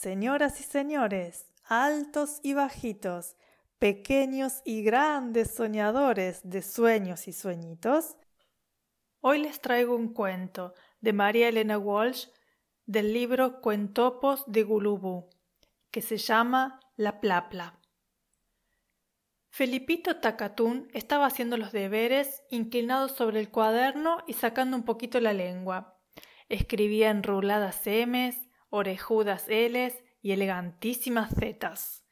Señoras y señores, altos y bajitos, pequeños y grandes soñadores de sueños y sueñitos, hoy les traigo un cuento de María Elena Walsh del libro Cuentopos de Gulubú, que se llama La Plapla. Felipito Tacatún estaba haciendo los deberes, inclinado sobre el cuaderno y sacando un poquito la lengua. Escribía enruladas M's, orejudas L's y elegantísimas Z's.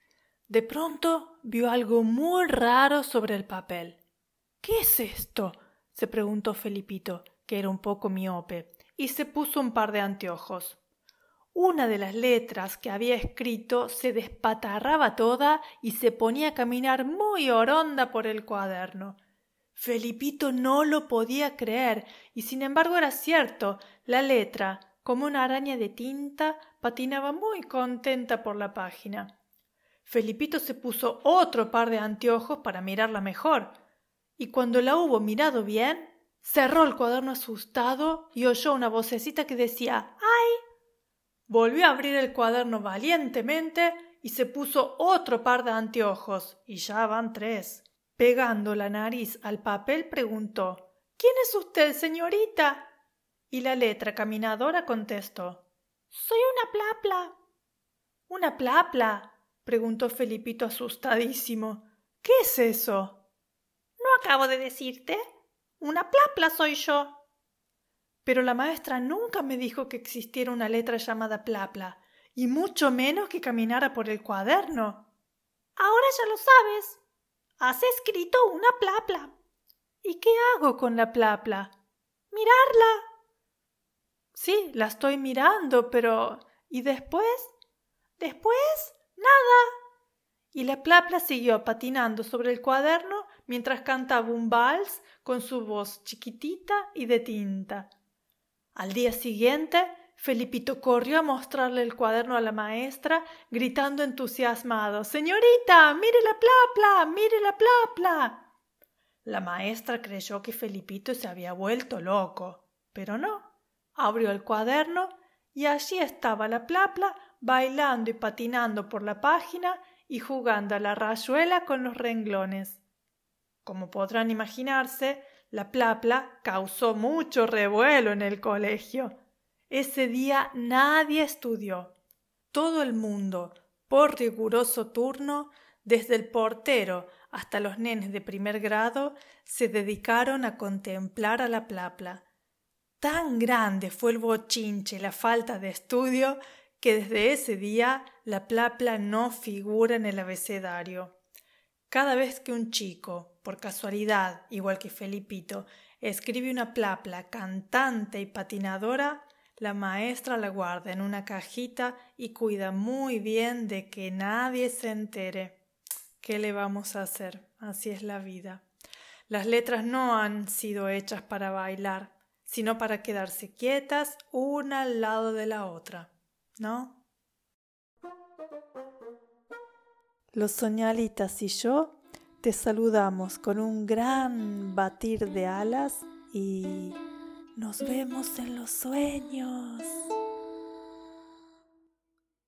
De pronto vio algo muy raro sobre el papel. ¿Qué es esto? se preguntó Felipito, que era un poco miope, y se puso un par de anteojos. Una de las letras que había escrito se despatarraba toda y se ponía a caminar muy oronda por el cuaderno. Felipito no lo podía creer, y sin embargo era cierto. La letra, como una araña de tinta, patinaba muy contenta por la página. Felipito se puso otro par de anteojos para mirarla mejor, y cuando la hubo mirado bien, cerró el cuaderno asustado y oyó una vocecita que decía ¡Ay! Volvió a abrir el cuaderno valientemente y se puso otro par de anteojos, y ya van tres. Pegando la nariz al papel, preguntó ¿Quién es usted, señorita? Y la letra caminadora contestó Soy una plapla. ¿Una plapla? preguntó Felipito asustadísimo. ¿Qué es eso? ¿No acabo de decirte? Una plapla soy yo. Pero la maestra nunca me dijo que existiera una letra llamada plapla, y mucho menos que caminara por el cuaderno. Ahora ya lo sabes. Has escrito una plapla. ¿Y qué hago con la plapla? Mirarla. Sí, la estoy mirando, pero ¿y después? Después, nada. Y la plapla siguió patinando sobre el cuaderno mientras cantaba un vals con su voz chiquitita y de tinta. Al día siguiente, Felipito corrió a mostrarle el cuaderno a la maestra, gritando entusiasmado Señorita, mire la plapla, mire la plapla. La maestra creyó que Felipito se había vuelto loco, pero no abrió el cuaderno y allí estaba la plapla bailando y patinando por la página y jugando a la rayuela con los renglones. Como podrán imaginarse, la plapla causó mucho revuelo en el colegio. Ese día nadie estudió. Todo el mundo, por riguroso turno, desde el portero hasta los nenes de primer grado, se dedicaron a contemplar a la plapla. Tan grande fue el bochinche y la falta de estudio que desde ese día la plapla no figura en el abecedario. Cada vez que un chico, por casualidad, igual que Felipito, escribe una plapla cantante y patinadora, la maestra la guarda en una cajita y cuida muy bien de que nadie se entere. ¿Qué le vamos a hacer? Así es la vida. Las letras no han sido hechas para bailar, sino para quedarse quietas una al lado de la otra, ¿no? Los soñalitas y yo te saludamos con un gran batir de alas y nos vemos en los sueños.